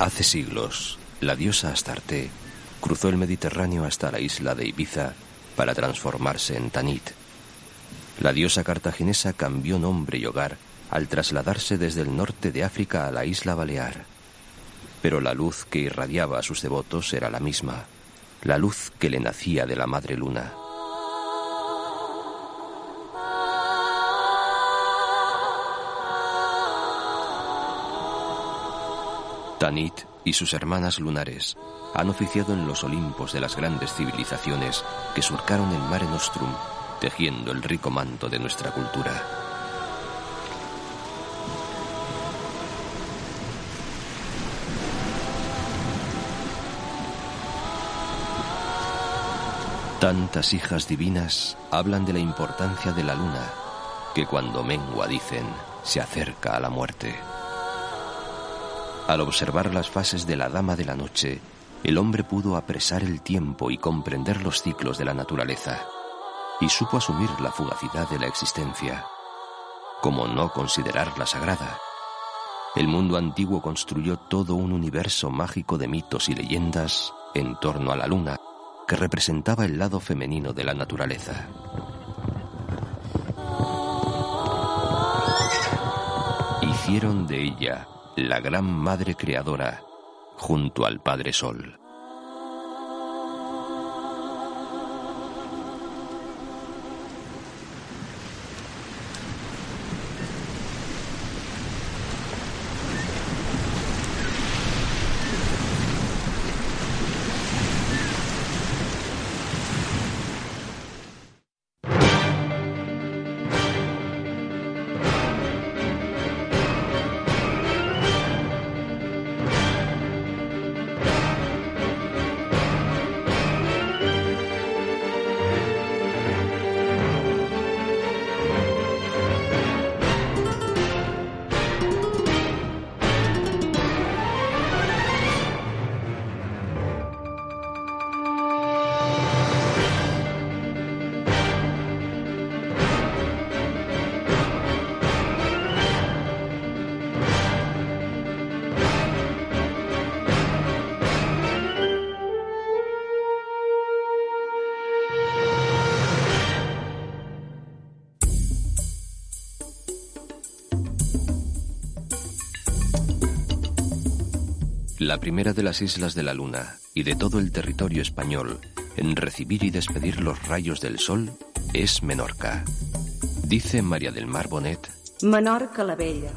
Hace siglos, la diosa Astarte cruzó el Mediterráneo hasta la isla de Ibiza para transformarse en Tanit. La diosa cartaginesa cambió nombre y hogar al trasladarse desde el norte de África a la isla Balear. Pero la luz que irradiaba a sus devotos era la misma, la luz que le nacía de la madre luna. Tanit y sus hermanas lunares han oficiado en los Olimpos de las grandes civilizaciones que surcaron el Mare Nostrum, tejiendo el rico manto de nuestra cultura. Tantas hijas divinas hablan de la importancia de la luna, que cuando mengua dicen se acerca a la muerte. Al observar las fases de la Dama de la Noche, el hombre pudo apresar el tiempo y comprender los ciclos de la naturaleza, y supo asumir la fugacidad de la existencia. Como no considerarla sagrada? El mundo antiguo construyó todo un universo mágico de mitos y leyendas en torno a la luna, que representaba el lado femenino de la naturaleza. Hicieron de ella la gran madre creadora junto al Padre Sol. Primera de las islas de la Luna y de todo el territorio español en recibir y despedir los rayos del sol es Menorca. Dice María del Mar Bonet, Menorca la vella,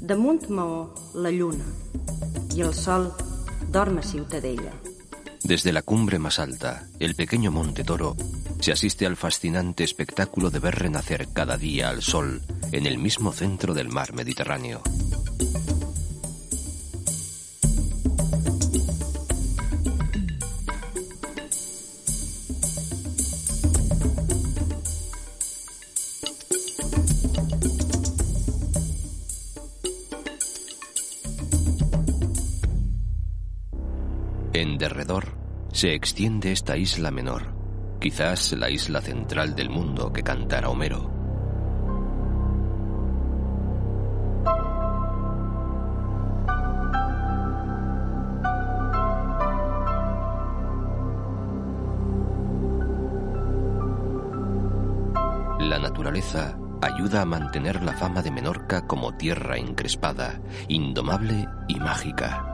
damunt Maó la lluna i el sol dorm a Ciutadella. desde la cumbre más alta, el pequeño Monte Toro, se asiste al fascinante espectáculo de ver renacer cada día al sol en el mismo centro del mar Mediterráneo. Se extiende esta isla menor, quizás la isla central del mundo que cantara Homero. La naturaleza ayuda a mantener la fama de Menorca como tierra encrespada, indomable y mágica.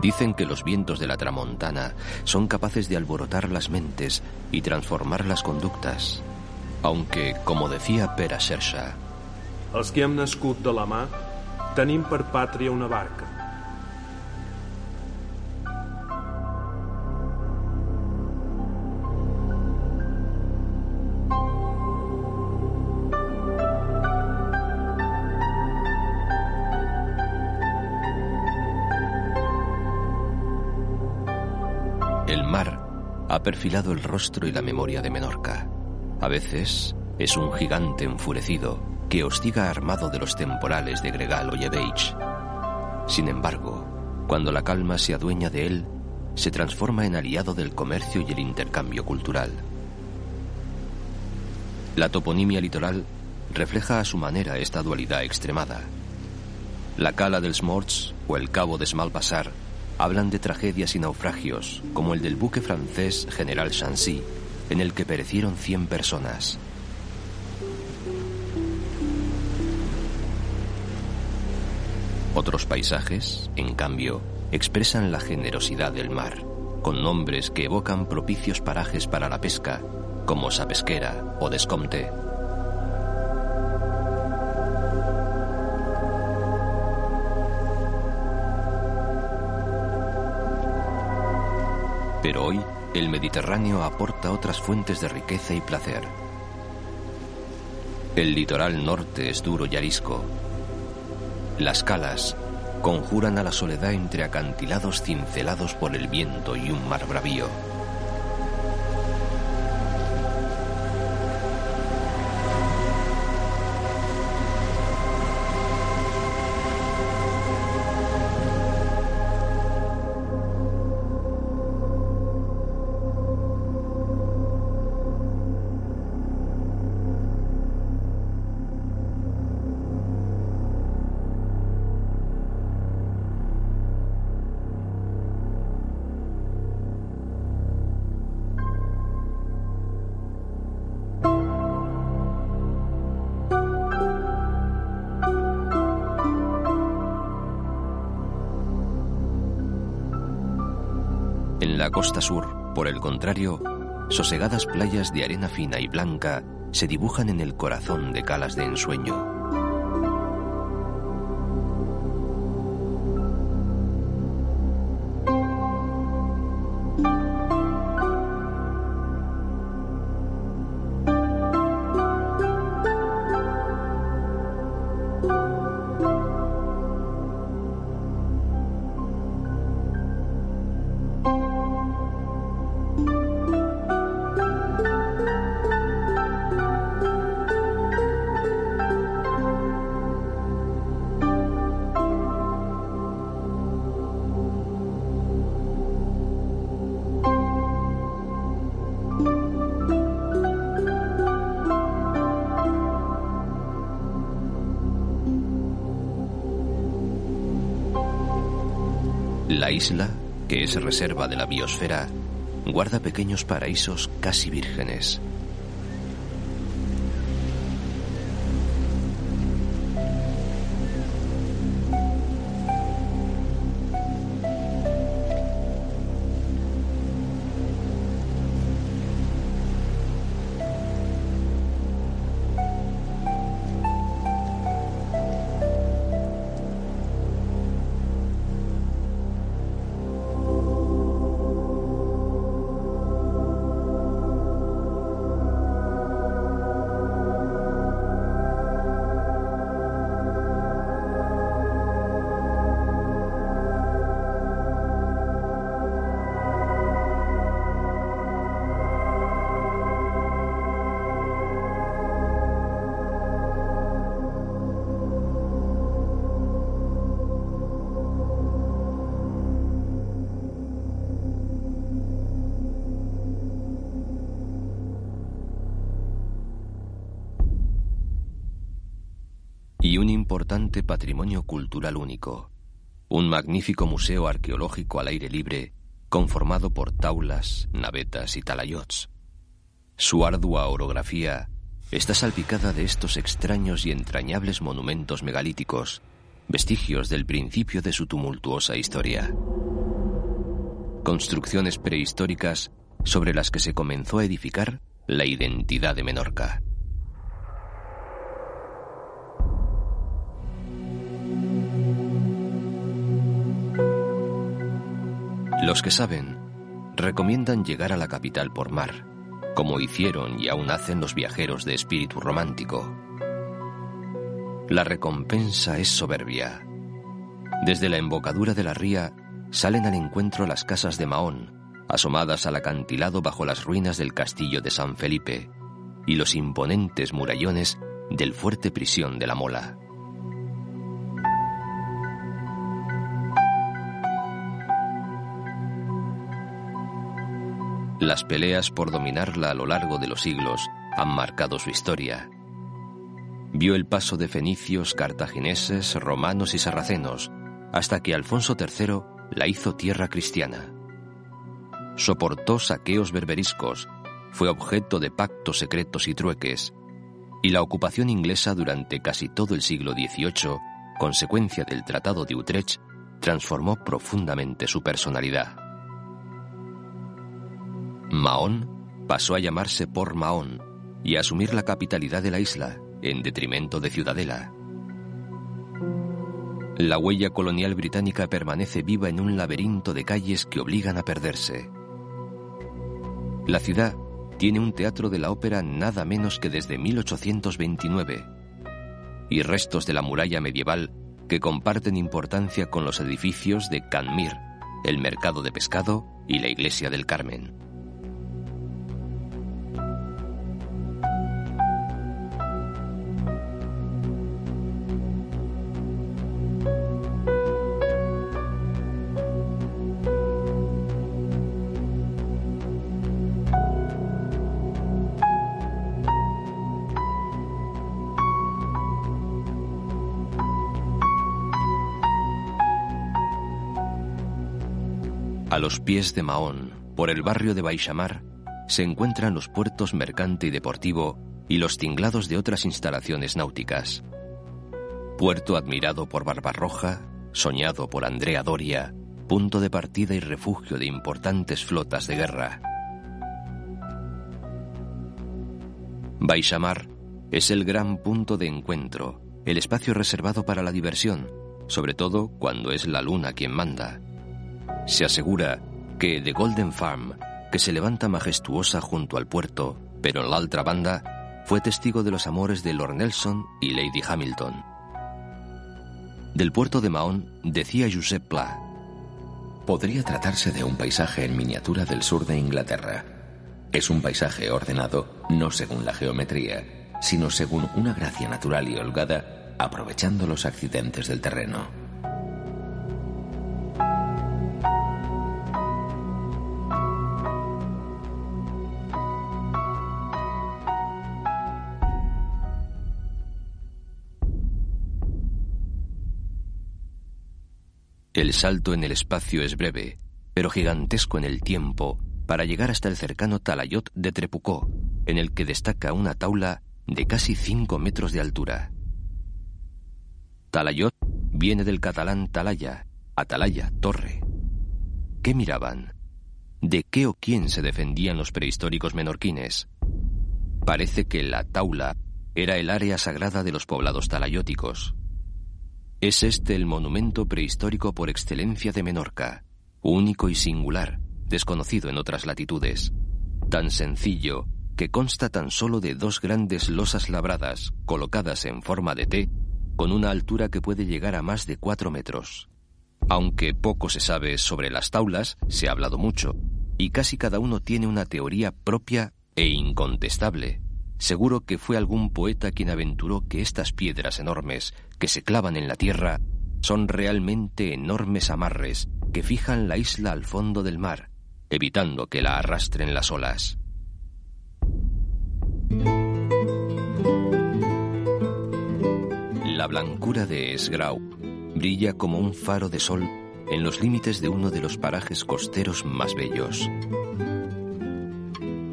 Dicen que los vientos de la tramontana son capaces de alborotar las mentes y transformar las conductas. Aunque, como decía Pere que de la una barca. Ha perfilado el rostro y la memoria de Menorca. A veces es un gigante enfurecido que hostiga armado de los temporales de Gregal o Yebeich. Sin embargo, cuando la calma se adueña de él, se transforma en aliado del comercio y el intercambio cultural. La toponimia litoral refleja a su manera esta dualidad extremada. La cala del Smorts o el cabo de Smalpasar hablan de tragedias y naufragios, como el del buque francés General Chancy, en el que perecieron 100 personas. Otros paisajes, en cambio, expresan la generosidad del mar, con nombres que evocan propicios parajes para la pesca, como Sapesquera o Descomte. Pero hoy el Mediterráneo aporta otras fuentes de riqueza y placer. El litoral norte es duro y arisco. Las calas conjuran a la soledad entre acantilados cincelados por el viento y un mar bravío. La costa sur, por el contrario, sosegadas playas de arena fina y blanca se dibujan en el corazón de calas de ensueño. Isla, que es reserva de la biosfera, guarda pequeños paraísos casi vírgenes. Y un importante patrimonio cultural único, un magnífico museo arqueológico al aire libre conformado por taulas, navetas y talayots. Su ardua orografía está salpicada de estos extraños y entrañables monumentos megalíticos, vestigios del principio de su tumultuosa historia. Construcciones prehistóricas sobre las que se comenzó a edificar la identidad de Menorca. Los que saben recomiendan llegar a la capital por mar, como hicieron y aún hacen los viajeros de espíritu romántico. La recompensa es soberbia. Desde la embocadura de la ría salen al encuentro las casas de Mahón, asomadas al acantilado bajo las ruinas del castillo de San Felipe y los imponentes murallones del fuerte prisión de la Mola. Las peleas por dominarla a lo largo de los siglos han marcado su historia. Vio el paso de fenicios, cartagineses, romanos y sarracenos, hasta que Alfonso III la hizo tierra cristiana. Soportó saqueos berberiscos, fue objeto de pactos secretos y trueques, y la ocupación inglesa durante casi todo el siglo XVIII, consecuencia del Tratado de Utrecht, transformó profundamente su personalidad. Mahón pasó a llamarse por Mahón y a asumir la capitalidad de la isla, en detrimento de Ciudadela. La huella colonial británica permanece viva en un laberinto de calles que obligan a perderse. La ciudad tiene un teatro de la ópera nada menos que desde 1829 y restos de la muralla medieval que comparten importancia con los edificios de Canmir, el mercado de pescado y la iglesia del Carmen. A los pies de Mahón, por el barrio de Baixamar, se encuentran los puertos mercante y deportivo y los tinglados de otras instalaciones náuticas. Puerto admirado por Barbarroja, soñado por Andrea Doria, punto de partida y refugio de importantes flotas de guerra. Baixamar es el gran punto de encuentro, el espacio reservado para la diversión, sobre todo cuando es la luna quien manda. Se asegura que The Golden Farm, que se levanta majestuosa junto al puerto, pero en la otra banda, fue testigo de los amores de Lord Nelson y Lady Hamilton. Del puerto de Mahón decía Josep Pla. Podría tratarse de un paisaje en miniatura del sur de Inglaterra. Es un paisaje ordenado no según la geometría, sino según una gracia natural y holgada, aprovechando los accidentes del terreno. El salto en el espacio es breve, pero gigantesco en el tiempo, para llegar hasta el cercano Talayot de Trepucó, en el que destaca una taula de casi 5 metros de altura. Talayot viene del catalán talaya, atalaya, torre. ¿Qué miraban? ¿De qué o quién se defendían los prehistóricos menorquines? Parece que la taula era el área sagrada de los poblados talayóticos. Es este el monumento prehistórico por excelencia de Menorca, único y singular, desconocido en otras latitudes. Tan sencillo que consta tan solo de dos grandes losas labradas, colocadas en forma de T, con una altura que puede llegar a más de cuatro metros. Aunque poco se sabe sobre las taulas, se ha hablado mucho, y casi cada uno tiene una teoría propia e incontestable. Seguro que fue algún poeta quien aventuró que estas piedras enormes que se clavan en la tierra son realmente enormes amarres que fijan la isla al fondo del mar, evitando que la arrastren las olas. La blancura de Esgrau brilla como un faro de sol en los límites de uno de los parajes costeros más bellos.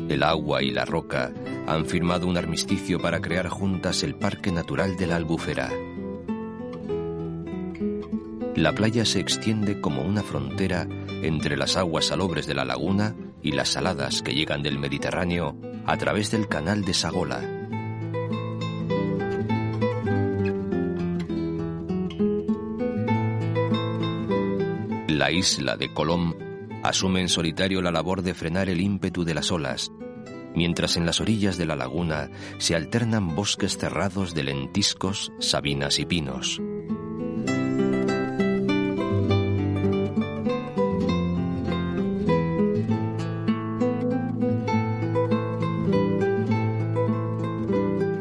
El agua y la roca han firmado un armisticio para crear juntas el Parque Natural de la Albufera. La playa se extiende como una frontera entre las aguas salobres de la laguna y las saladas que llegan del Mediterráneo a través del canal de Sagola. La isla de Colom asume en solitario la labor de frenar el ímpetu de las olas, mientras en las orillas de la laguna se alternan bosques cerrados de lentiscos, sabinas y pinos.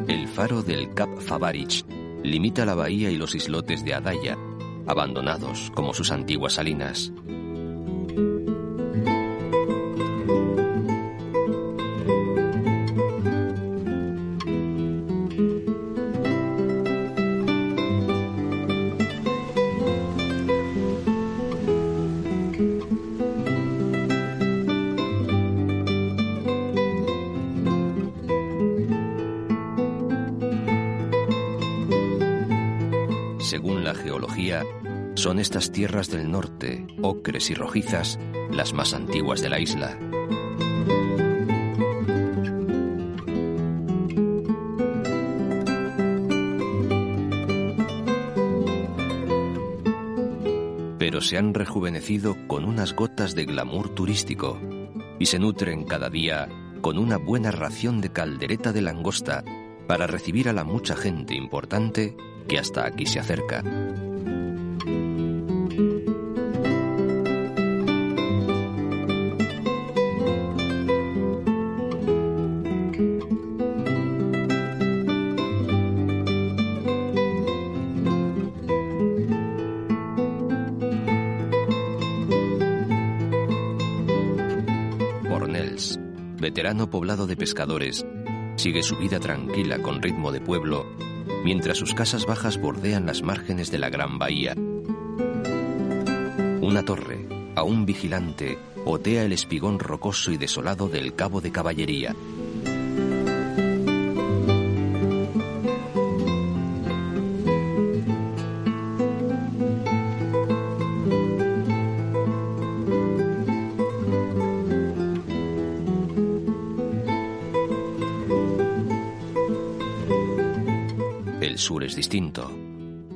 El faro del Cap Favarich limita la bahía y los islotes de Adaya, abandonados como sus antiguas salinas. Estas tierras del norte, ocres y rojizas, las más antiguas de la isla. Pero se han rejuvenecido con unas gotas de glamour turístico y se nutren cada día con una buena ración de caldereta de langosta para recibir a la mucha gente importante que hasta aquí se acerca. De pescadores, sigue su vida tranquila con ritmo de pueblo mientras sus casas bajas bordean las márgenes de la gran bahía. Una torre, aún vigilante, otea el espigón rocoso y desolado del Cabo de Caballería.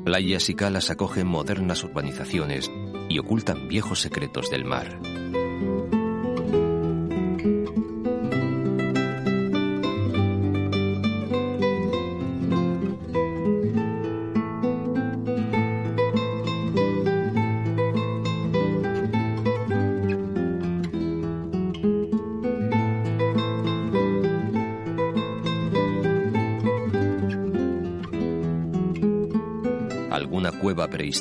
Playas y calas acogen modernas urbanizaciones y ocultan viejos secretos del mar.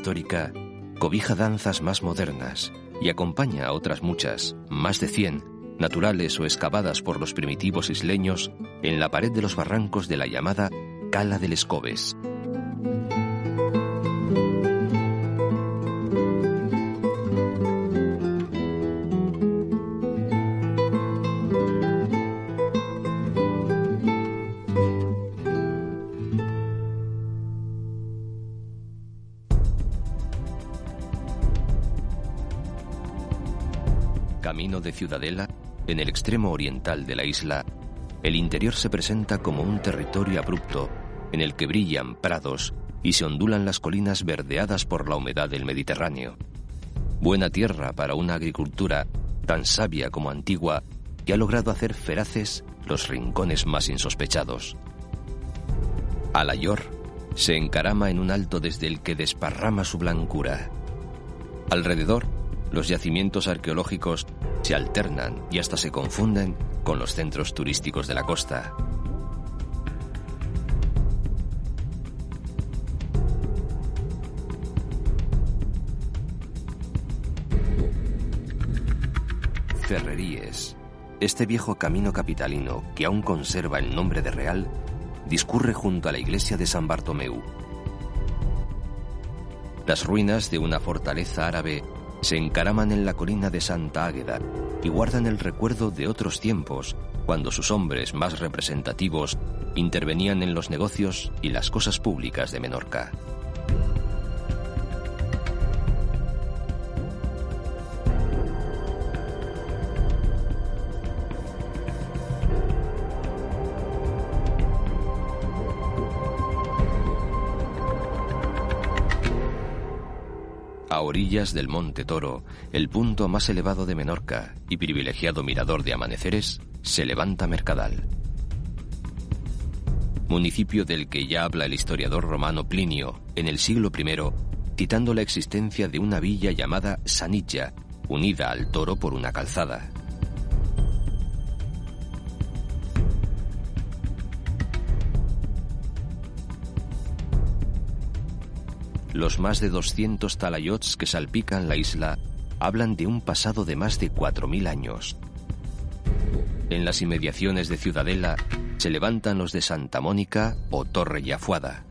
Cueva prehistórica cobija danzas más modernas y acompaña a otras muchas, más de 100, naturales o excavadas por los primitivos isleños en la pared de los barrancos de la llamada Cala del Escobes. Ciudadela, en el extremo oriental de la isla, el interior se presenta como un territorio abrupto en el que brillan prados y se ondulan las colinas verdeadas por la humedad del Mediterráneo. Buena tierra para una agricultura tan sabia como antigua que ha logrado hacer feraces los rincones más insospechados. Alayor se encarama en un alto desde el que desparrama su blancura. Alrededor, los yacimientos arqueológicos se alternan y hasta se confunden con los centros turísticos de la costa. Ferreríes. Este viejo camino capitalino, que aún conserva el nombre de Real, discurre junto a la iglesia de San Bartomeu. Las ruinas de una fortaleza árabe se encaraman en la colina de Santa Águeda y guardan el recuerdo de otros tiempos, cuando sus hombres más representativos intervenían en los negocios y las cosas públicas de Menorca. A orillas del Monte Toro, el punto más elevado de Menorca y privilegiado mirador de amaneceres, se levanta Mercadal. Municipio del que ya habla el historiador romano Plinio en el siglo I, citando la existencia de una villa llamada Sanilla, unida al Toro por una calzada. Los más de 200 talayots que salpican la isla hablan de un pasado de más de 4.000 años. En las inmediaciones de Ciudadela se levantan los de Santa Mónica o Torre Yafuada.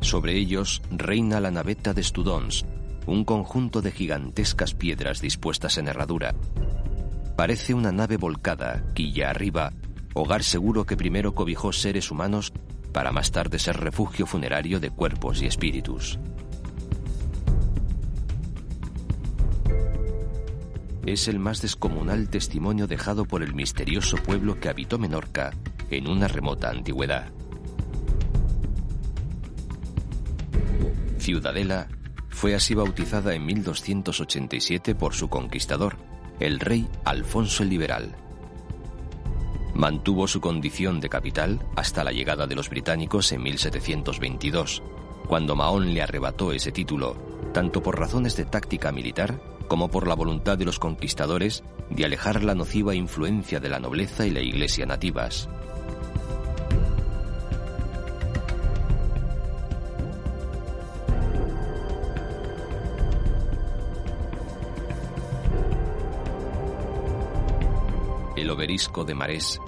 Sobre ellos reina la naveta de Studons, un conjunto de gigantescas piedras dispuestas en herradura. Parece una nave volcada, quilla arriba, hogar seguro que primero cobijó seres humanos para más tarde ser refugio funerario de cuerpos y espíritus. Es el más descomunal testimonio dejado por el misterioso pueblo que habitó Menorca en una remota antigüedad. Ciudadela fue así bautizada en 1287 por su conquistador, el rey Alfonso el Liberal. Mantuvo su condición de capital hasta la llegada de los británicos en 1722, cuando Mahón le arrebató ese título, tanto por razones de táctica militar como por la voluntad de los conquistadores de alejar la nociva influencia de la nobleza y la iglesia nativas. Obelisco de Marés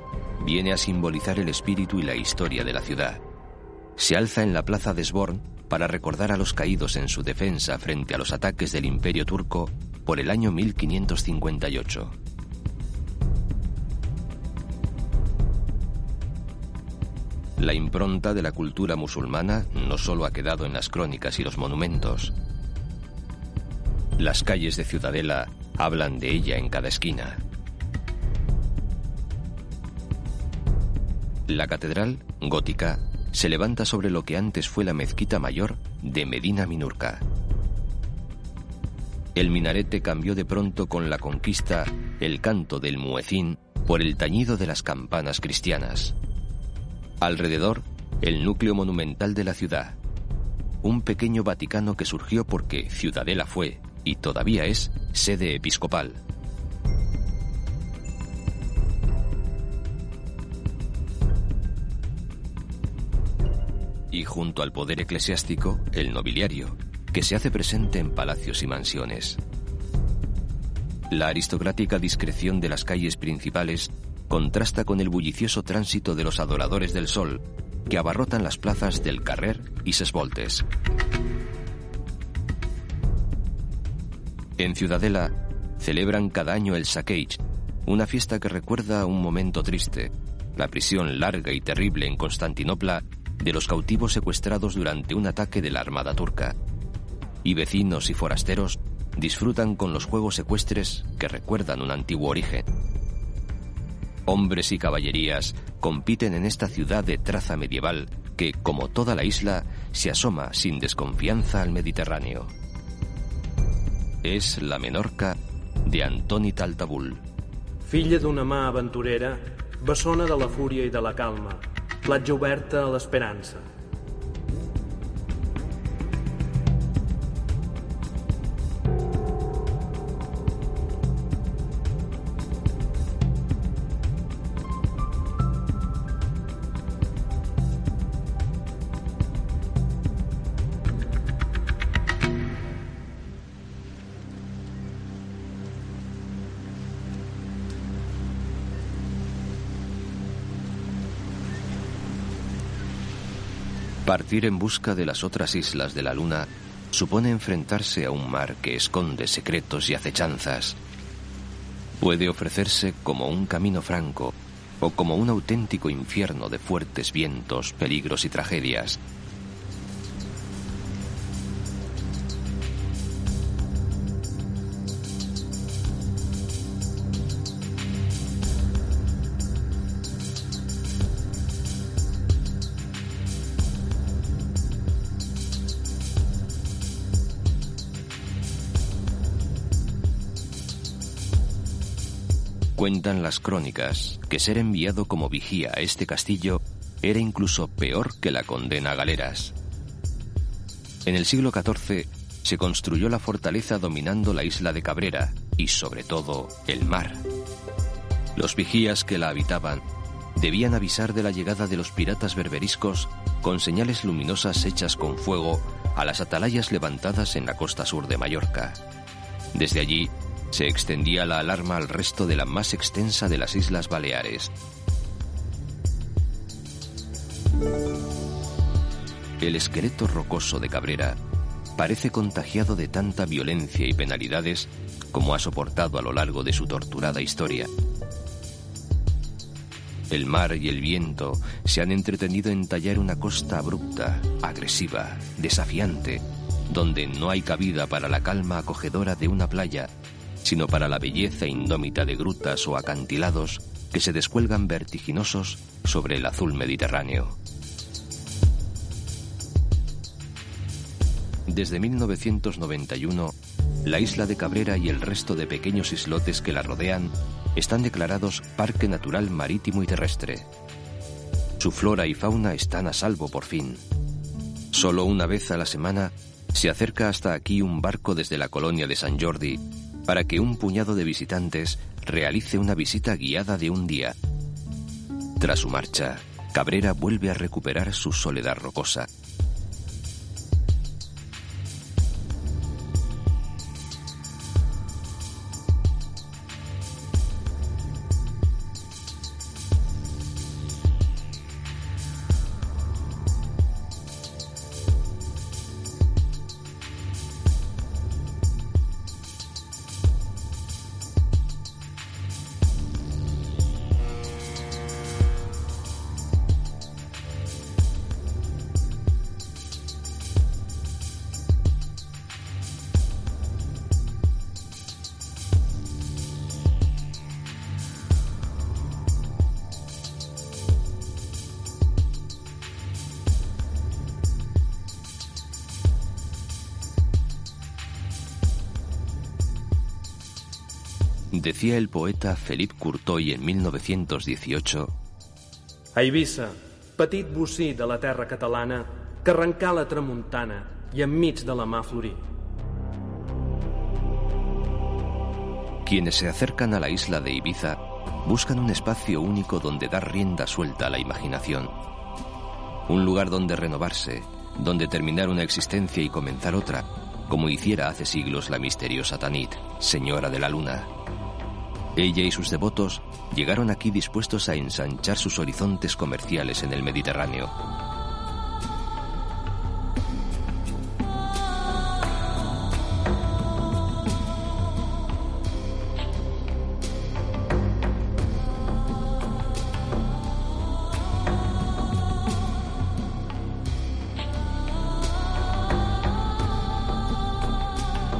viene a simbolizar el espíritu y la historia de la ciudad. Se alza en la plaza de Sborn para recordar a los caídos en su defensa frente a los ataques del Imperio turco por el año 1558. La impronta de la cultura musulmana no solo ha quedado en las crónicas y los monumentos. Las calles de Ciudadela hablan de ella en cada esquina. La catedral, gótica, se levanta sobre lo que antes fue la mezquita mayor de Medina Minurca. El minarete cambió de pronto con la conquista el canto del muecín por el tañido de las campanas cristianas. Alrededor, el núcleo monumental de la ciudad. Un pequeño Vaticano que surgió porque Ciudadela fue, y todavía es, sede episcopal. Y junto al poder eclesiástico, el nobiliario, que se hace presente en palacios y mansiones. La aristocrática discreción de las calles principales contrasta con el bullicioso tránsito de los adoradores del sol, que abarrotan las plazas del Carrer y Sesvoltes. En Ciudadela celebran cada año el Saqueig, una fiesta que recuerda un momento triste, la prisión larga y terrible en Constantinopla de los cautivos secuestrados durante un ataque de la Armada turca. Y vecinos y forasteros disfrutan con los juegos secuestres que recuerdan un antiguo origen. Hombres y caballerías compiten en esta ciudad de traza medieval que, como toda la isla, se asoma sin desconfianza al Mediterráneo. Es la Menorca de Antoni Taltabul. Filla d'una mà aventurera, bessona de la fúria i de la calma, platja oberta a l'esperança. Partir en busca de las otras islas de la Luna supone enfrentarse a un mar que esconde secretos y acechanzas. Puede ofrecerse como un camino franco o como un auténtico infierno de fuertes vientos, peligros y tragedias. Las crónicas que ser enviado como vigía a este castillo era incluso peor que la condena a galeras. En el siglo XIV se construyó la fortaleza dominando la isla de Cabrera y sobre todo el mar. Los vigías que la habitaban debían avisar de la llegada de los piratas berberiscos con señales luminosas hechas con fuego a las atalayas levantadas en la costa sur de Mallorca. Desde allí se extendía la alarma al resto de la más extensa de las Islas Baleares. El esqueleto rocoso de Cabrera parece contagiado de tanta violencia y penalidades como ha soportado a lo largo de su torturada historia. El mar y el viento se han entretenido en tallar una costa abrupta, agresiva, desafiante, donde no hay cabida para la calma acogedora de una playa, sino para la belleza indómita de grutas o acantilados que se descuelgan vertiginosos sobre el azul Mediterráneo. Desde 1991, la isla de Cabrera y el resto de pequeños islotes que la rodean están declarados Parque Natural Marítimo y Terrestre. Su flora y fauna están a salvo por fin. Solo una vez a la semana se acerca hasta aquí un barco desde la colonia de San Jordi para que un puñado de visitantes realice una visita guiada de un día. Tras su marcha, Cabrera vuelve a recuperar su soledad rocosa. Decía el poeta Philippe Courtoy en 1918 A Eivissa, petit bocí de la terra catalana que arrencà la tramuntana i enmig de la mà. Quienes se acercan a la isla de Ibiza buscan un espacio único donde dar rienda suelta a la imaginación. Un lugar donde renovarse, donde terminar una existencia y comenzar otra, como hiciera hace siglos la misteriosa Tanit, señora de la luna. Ella y sus devotos llegaron aquí dispuestos a ensanchar sus horizontes comerciales en el Mediterráneo.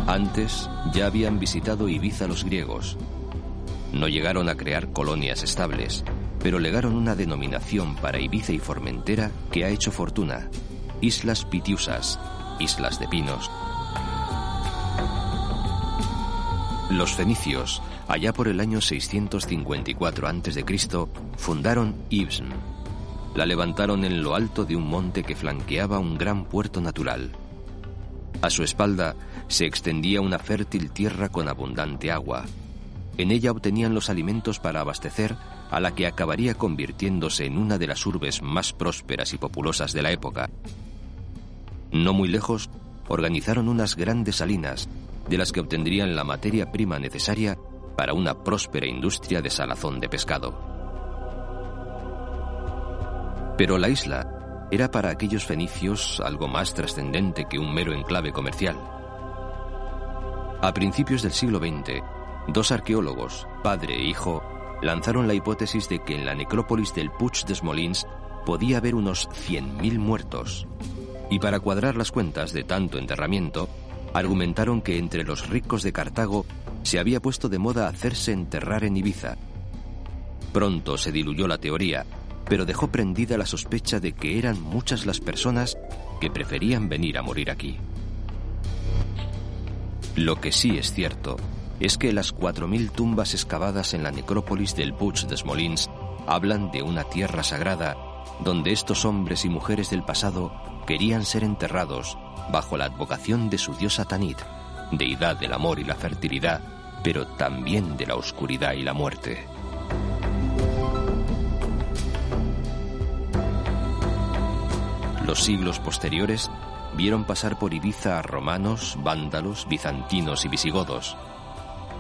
Antes ya habían visitado Ibiza los griegos, no llegaron a crear colonias estables, pero legaron una denominación para Ibiza y Formentera que ha hecho fortuna. Islas Pitiusas, Islas de Pinos. Los fenicios, allá por el año 654 a.C., fundaron Ibsn. La levantaron en lo alto de un monte que flanqueaba un gran puerto natural. A su espalda se extendía una fértil tierra con abundante agua, en ella obtenían los alimentos para abastecer a la que acabaría convirtiéndose en una de las urbes más prósperas y populosas de la época. No muy lejos, organizaron unas grandes salinas, de las que obtendrían la materia prima necesaria para una próspera industria de salazón de pescado. Pero la isla era para aquellos fenicios algo más trascendente que un mero enclave comercial. A principios del siglo XX, Dos arqueólogos, padre e hijo, lanzaron la hipótesis de que en la necrópolis del Puig des Molins podía haber unos 100.000 muertos. Y para cuadrar las cuentas de tanto enterramiento, argumentaron que entre los ricos de Cartago se había puesto de moda hacerse enterrar en Ibiza. Pronto se diluyó la teoría, pero dejó prendida la sospecha de que eran muchas las personas que preferían venir a morir aquí. Lo que sí es cierto es que las 4.000 tumbas excavadas en la necrópolis del Puig des Molins hablan de una tierra sagrada donde estos hombres y mujeres del pasado querían ser enterrados bajo la advocación de su diosa Tanit, deidad del amor y la fertilidad, pero también de la oscuridad y la muerte. Los siglos posteriores vieron pasar por Ibiza a romanos, vándalos, bizantinos y visigodos,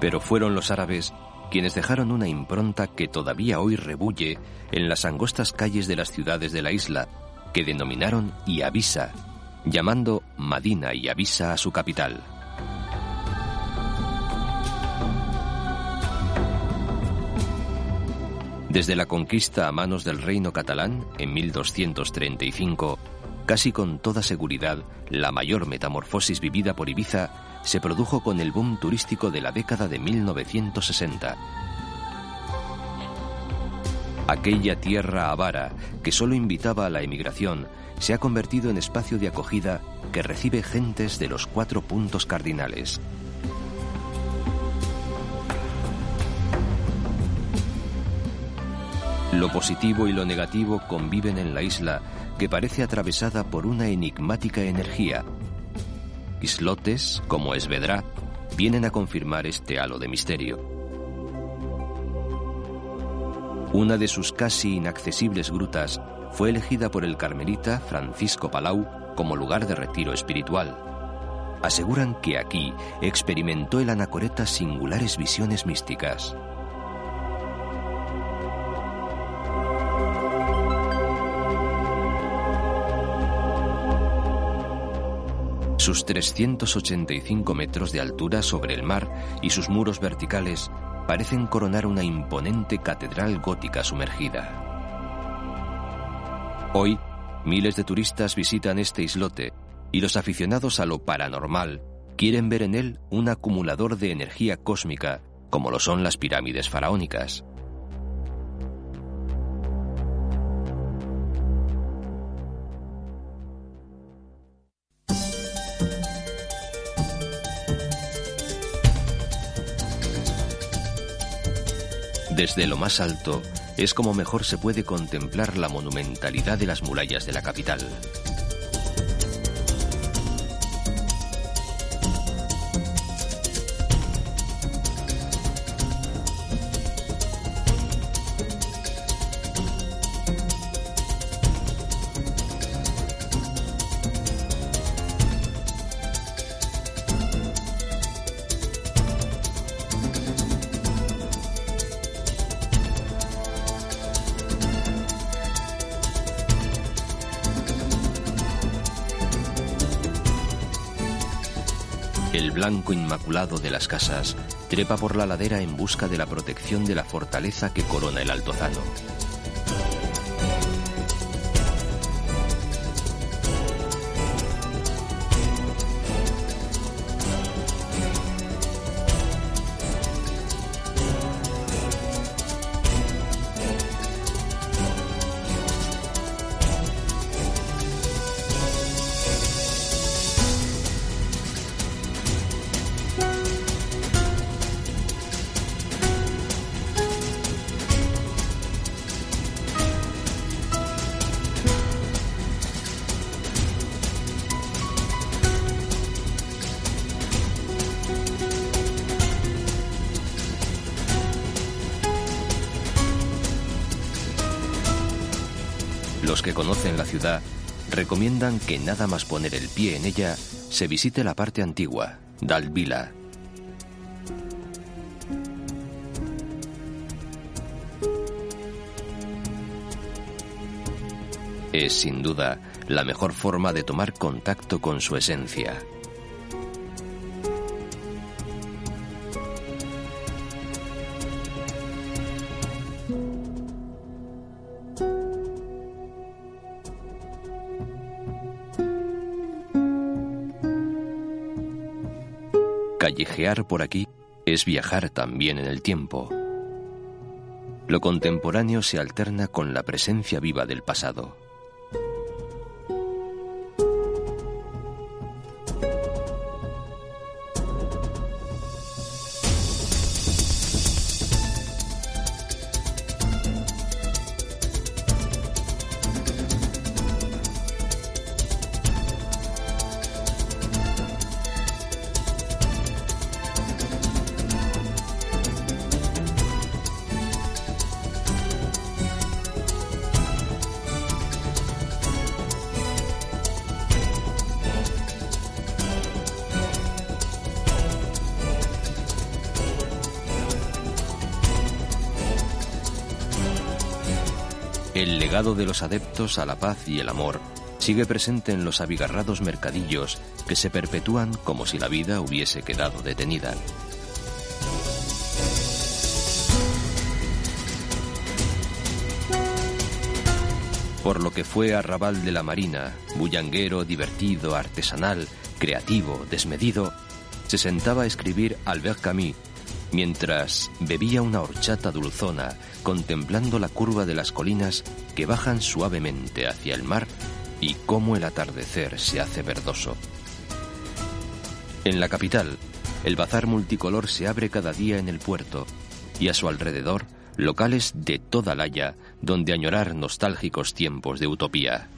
pero fueron los árabes quienes dejaron una impronta que todavía hoy rebulle en las angostas calles de las ciudades de la isla, que denominaron Iavisa, llamando Madina y a su capital. Desde la conquista a manos del reino catalán en 1235, casi con toda seguridad, la mayor metamorfosis vivida por Ibiza se produjo con el boom turístico de la década de 1960. Aquella tierra avara que solo invitaba a la emigración se ha convertido en espacio de acogida que recibe gentes de los cuatro puntos cardinales. Lo positivo y lo negativo conviven en la isla que parece atravesada por una enigmática energía. Islotes, como Esvedra, vienen a confirmar este halo de misterio. Una de sus casi inaccesibles grutas fue elegida por el carmelita Francisco Palau como lugar de retiro espiritual. Aseguran que aquí experimentó el anacoreta singulares visiones místicas. Sus 385 metros de altura sobre el mar y sus muros verticales parecen coronar una imponente catedral gótica sumergida. Hoy, miles de turistas visitan este islote y los aficionados a lo paranormal quieren ver en él un acumulador de energía cósmica, como lo son las pirámides faraónicas. Desde lo más alto es como mejor se puede contemplar la monumentalidad de las murallas de la capital. Inmaculado de las casas trepa por la ladera en busca de la protección de la fortaleza que corona el altozano. Que conocen la ciudad recomiendan que nada más poner el pie en ella se visite la parte antigua, Dalvila. Es sin duda la mejor forma de tomar contacto con su esencia. Callejear por aquí es viajar también en el tiempo. Lo contemporáneo se alterna con la presencia viva del pasado. Legado de los adeptos a la paz y el amor sigue presente en los abigarrados mercadillos que se perpetúan como si la vida hubiese quedado detenida. Por lo que fue arrabal de la marina, bullanguero, divertido, artesanal, creativo, desmedido, se sentaba a escribir Albert Camus mientras bebía una horchata dulzona contemplando la curva de las colinas que bajan suavemente hacia el mar y cómo el atardecer se hace verdoso. En la capital, el bazar multicolor se abre cada día en el puerto y a su alrededor locales de toda la donde añorar nostálgicos tiempos de utopía.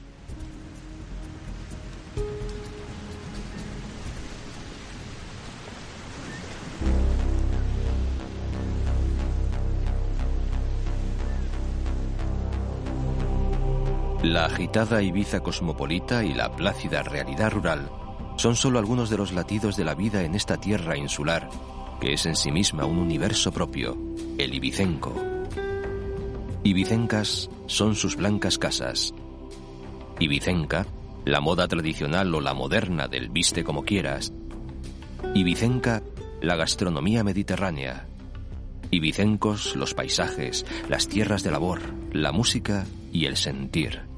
La agitada Ibiza cosmopolita y la plácida realidad rural son solo algunos de los latidos de la vida en esta tierra insular, que es en sí misma un universo propio, el ibicenco. Ibicencas son sus blancas casas. Ibicenca, la moda tradicional o la moderna del viste como quieras. Ibicenca, la gastronomía mediterránea. Ibicencos, los paisajes, las tierras de labor, la música y el sentir.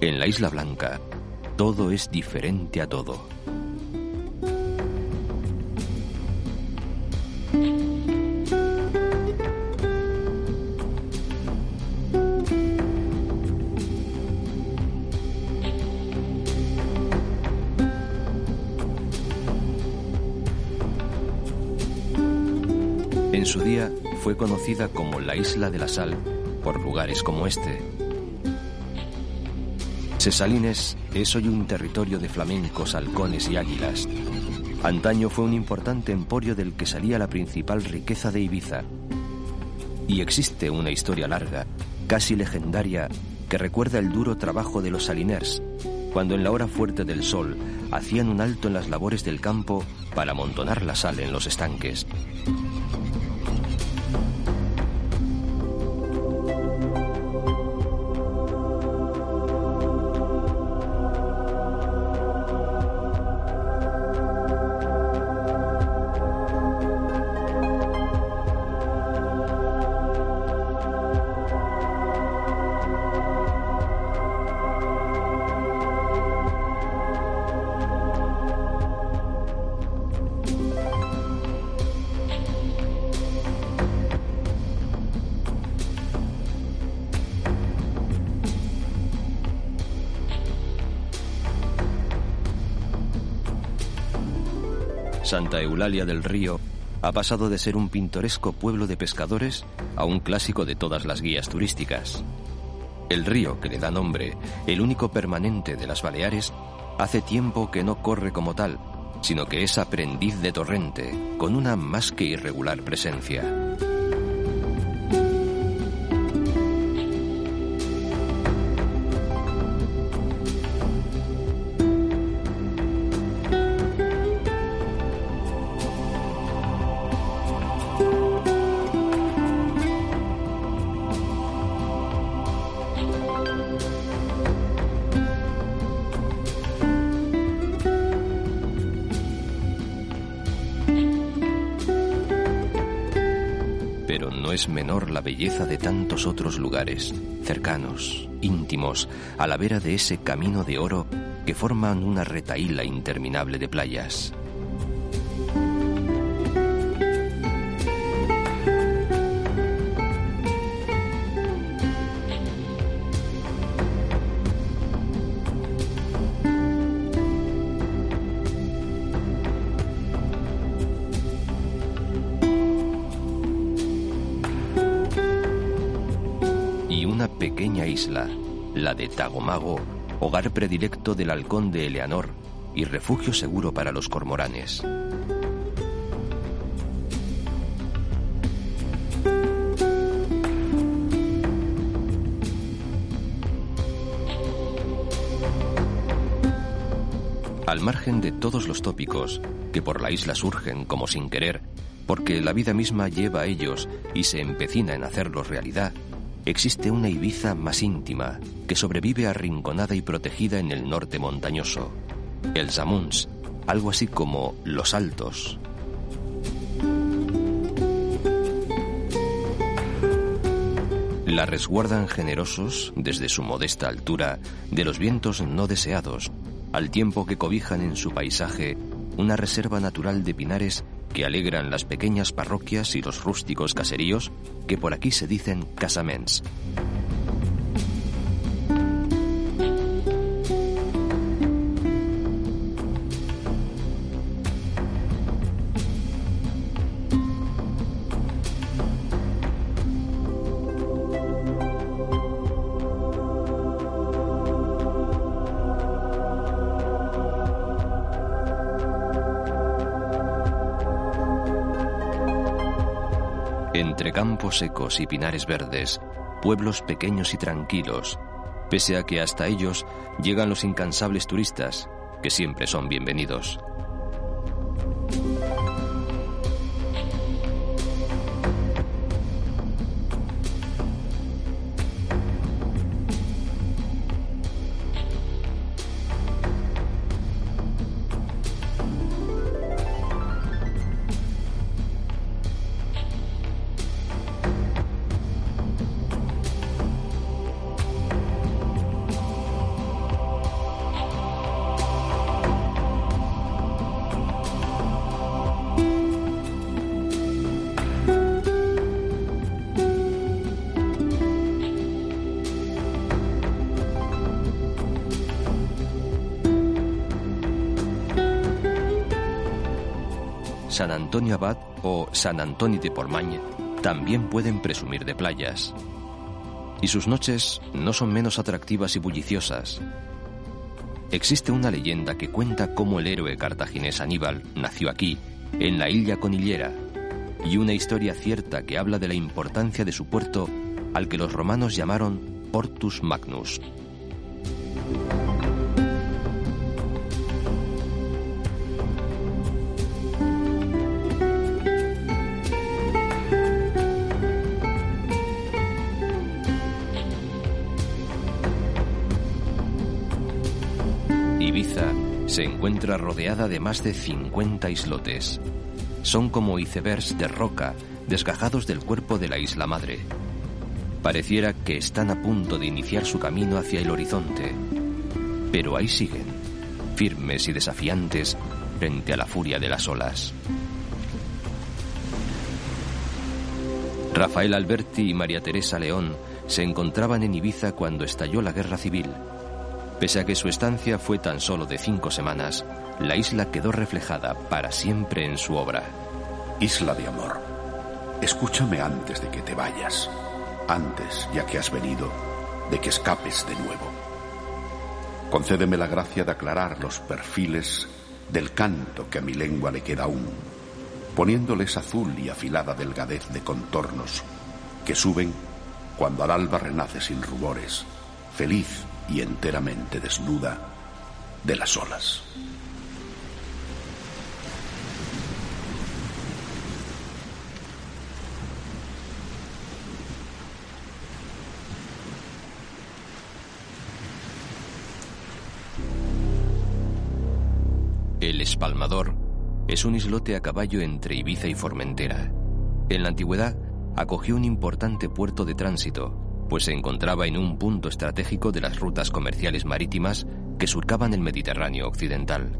En la Isla Blanca, todo es diferente a todo. En su día fue conocida como la Isla de la Sal por lugares como este, Cesalines es hoy un territorio de flamencos, halcones y águilas. Antaño fue un importante emporio del que salía la principal riqueza de Ibiza. Y existe una historia larga, casi legendaria, que recuerda el duro trabajo de los saliners, cuando en la hora fuerte del sol hacían un alto en las labores del campo para amontonar la sal en los estanques. Santa Eulalia del Río ha pasado de ser un pintoresco pueblo de pescadores a un clásico de todas las guías turísticas. El río que le da nombre, el único permanente de las Baleares, hace tiempo que no corre como tal, sino que es aprendiz de torrente, con una más que irregular presencia. Otros lugares, cercanos, íntimos, a la vera de ese camino de oro que forman una retaíla interminable de playas. La de Tagomago, hogar predilecto del halcón de Eleanor y refugio seguro para los cormoranes. Al margen de todos los tópicos que por la isla surgen como sin querer, porque la vida misma lleva a ellos y se empecina en hacerlos realidad, existe una Ibiza más íntima, que sobrevive arrinconada y protegida en el norte montañoso, el Zamuns, algo así como Los Altos. La resguardan generosos, desde su modesta altura, de los vientos no deseados, al tiempo que cobijan en su paisaje una reserva natural de pinares que alegran las pequeñas parroquias y los rústicos caseríos que por aquí se dicen casaments. Secos y pinares verdes, pueblos pequeños y tranquilos, pese a que hasta ellos llegan los incansables turistas, que siempre son bienvenidos. San Antonio Abad o San Antonio de Pormagne también pueden presumir de playas. Y sus noches no son menos atractivas y bulliciosas. Existe una leyenda que cuenta cómo el héroe cartaginés Aníbal nació aquí, en la isla Conillera, y una historia cierta que habla de la importancia de su puerto al que los romanos llamaron Portus Magnus. Se encuentra rodeada de más de 50 islotes. Son como icebergs de roca desgajados del cuerpo de la isla madre. Pareciera que están a punto de iniciar su camino hacia el horizonte, pero ahí siguen, firmes y desafiantes frente a la furia de las olas. Rafael Alberti y María Teresa León se encontraban en Ibiza cuando estalló la guerra civil. Pese a que su estancia fue tan solo de cinco semanas, la isla quedó reflejada para siempre en su obra. Isla de amor, escúchame antes de que te vayas, antes, ya que has venido, de que escapes de nuevo. Concédeme la gracia de aclarar los perfiles del canto que a mi lengua le queda aún, poniéndoles azul y afilada delgadez de contornos que suben cuando al alba renace sin rubores, feliz y enteramente desnuda de las olas. El Espalmador es un islote a caballo entre Ibiza y Formentera. En la antigüedad acogió un importante puerto de tránsito, pues se encontraba en un punto estratégico de las rutas comerciales marítimas que surcaban el Mediterráneo occidental.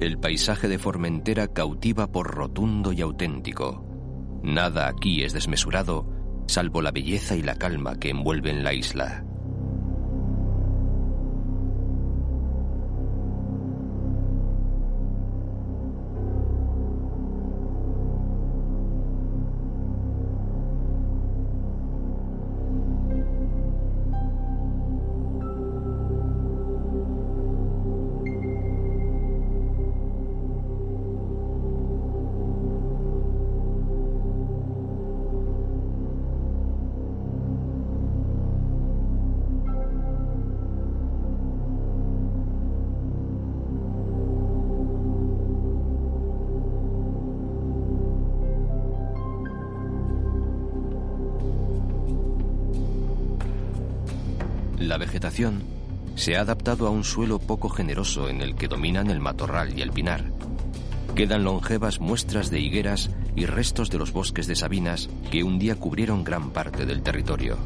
El paisaje de Formentera cautiva por rotundo y auténtico. Nada aquí es desmesurado, salvo la belleza y la calma que envuelven la isla. La vegetación se ha adaptado a un suelo poco generoso en el que dominan el matorral y el pinar. Quedan longevas muestras de higueras y restos de los bosques de sabinas que un día cubrieron gran parte del territorio.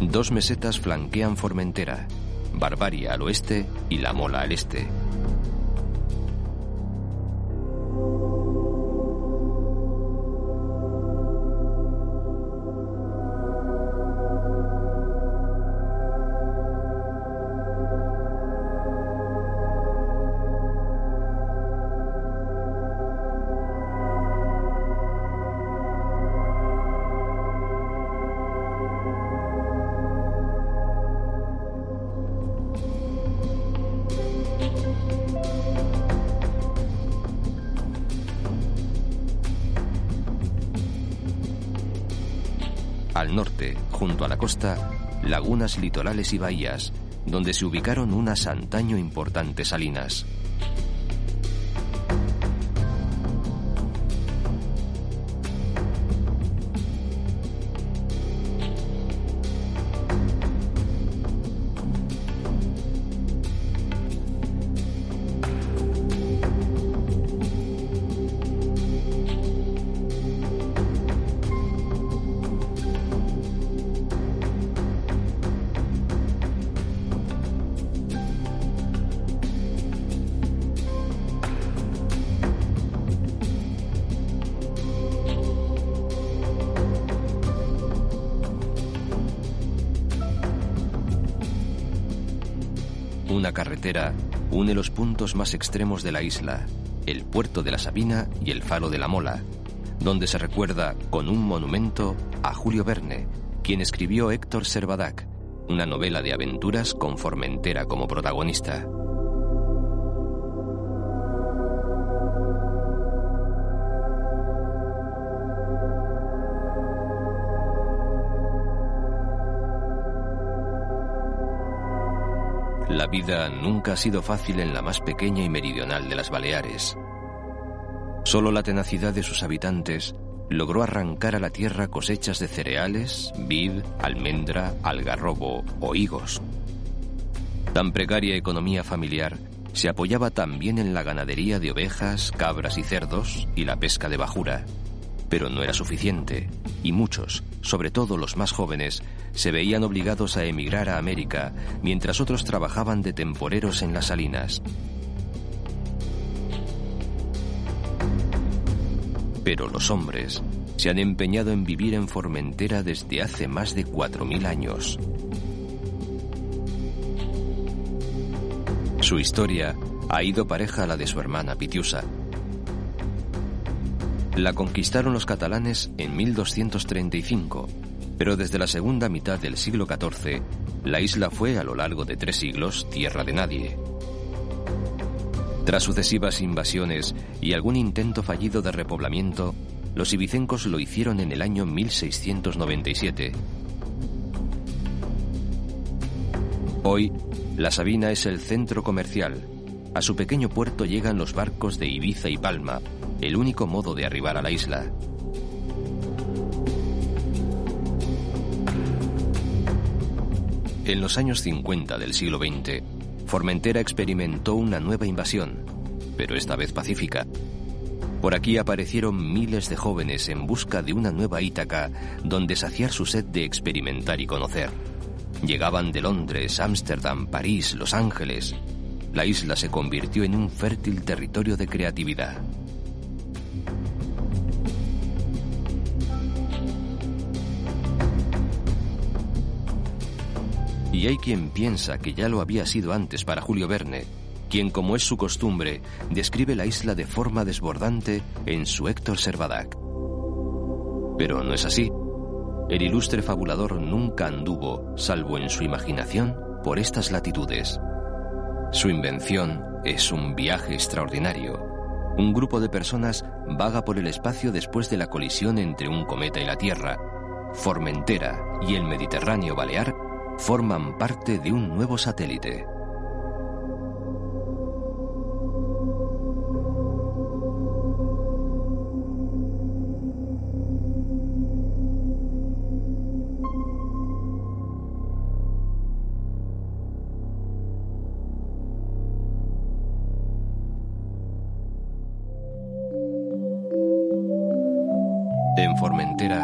Dos mesetas flanquean Formentera, Barbaria al oeste y La Mola al este. Lagunas litorales y bahías, donde se ubicaron unas antaño importantes salinas. Une los puntos más extremos de la isla, el puerto de la Sabina y el faro de la Mola, donde se recuerda con un monumento a Julio Verne, quien escribió Héctor Servadac, una novela de aventuras con Formentera como protagonista. Vida nunca ha sido fácil en la más pequeña y meridional de las Baleares. Solo la tenacidad de sus habitantes logró arrancar a la tierra cosechas de cereales, vid, almendra, algarrobo o higos. Tan precaria economía familiar se apoyaba también en la ganadería de ovejas, cabras y cerdos y la pesca de bajura. Pero no era suficiente, y muchos, sobre todo los más jóvenes, se veían obligados a emigrar a América, mientras otros trabajaban de temporeros en las salinas. Pero los hombres se han empeñado en vivir en Formentera desde hace más de 4.000 años. Su historia ha ido pareja a la de su hermana Pitiusa. La conquistaron los catalanes en 1235, pero desde la segunda mitad del siglo XIV, la isla fue a lo largo de tres siglos tierra de nadie. Tras sucesivas invasiones y algún intento fallido de repoblamiento, los ibicencos lo hicieron en el año 1697. Hoy, la Sabina es el centro comercial. A su pequeño puerto llegan los barcos de Ibiza y Palma, el único modo de arribar a la isla. En los años 50 del siglo XX, Formentera experimentó una nueva invasión, pero esta vez pacífica. Por aquí aparecieron miles de jóvenes en busca de una nueva Ítaca donde saciar su sed de experimentar y conocer. Llegaban de Londres, Ámsterdam, París, Los Ángeles. La isla se convirtió en un fértil territorio de creatividad. Y hay quien piensa que ya lo había sido antes para Julio Verne, quien, como es su costumbre, describe la isla de forma desbordante en su Héctor Servadac. Pero no es así. El ilustre fabulador nunca anduvo, salvo en su imaginación, por estas latitudes. Su invención es un viaje extraordinario. Un grupo de personas vaga por el espacio después de la colisión entre un cometa y la Tierra. Formentera y el Mediterráneo Balear forman parte de un nuevo satélite. En Formentera,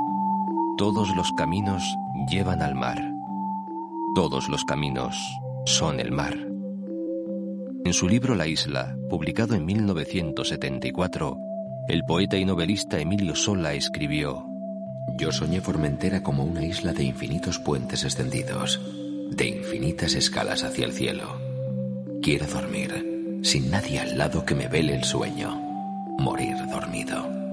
todos los caminos llevan al mar. Todos los caminos son el mar. En su libro La isla, publicado en 1974, el poeta y novelista Emilio Sola escribió, Yo soñé Formentera como una isla de infinitos puentes extendidos, de infinitas escalas hacia el cielo. Quiero dormir, sin nadie al lado que me vele el sueño, morir dormido.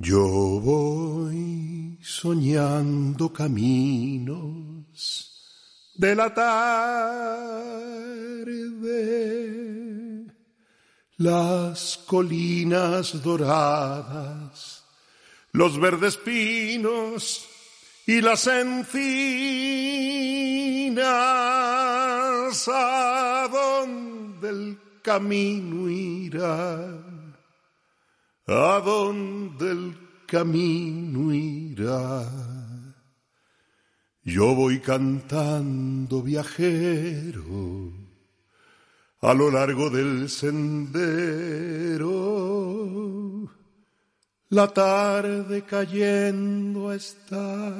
Yo voy soñando caminos de la tarde, las colinas doradas, los verdes pinos y las encinas, a donde el camino irá a el camino irá. Yo voy cantando viajero a lo largo del sendero. La tarde cayendo está.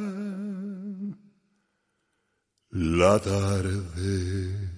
La tarde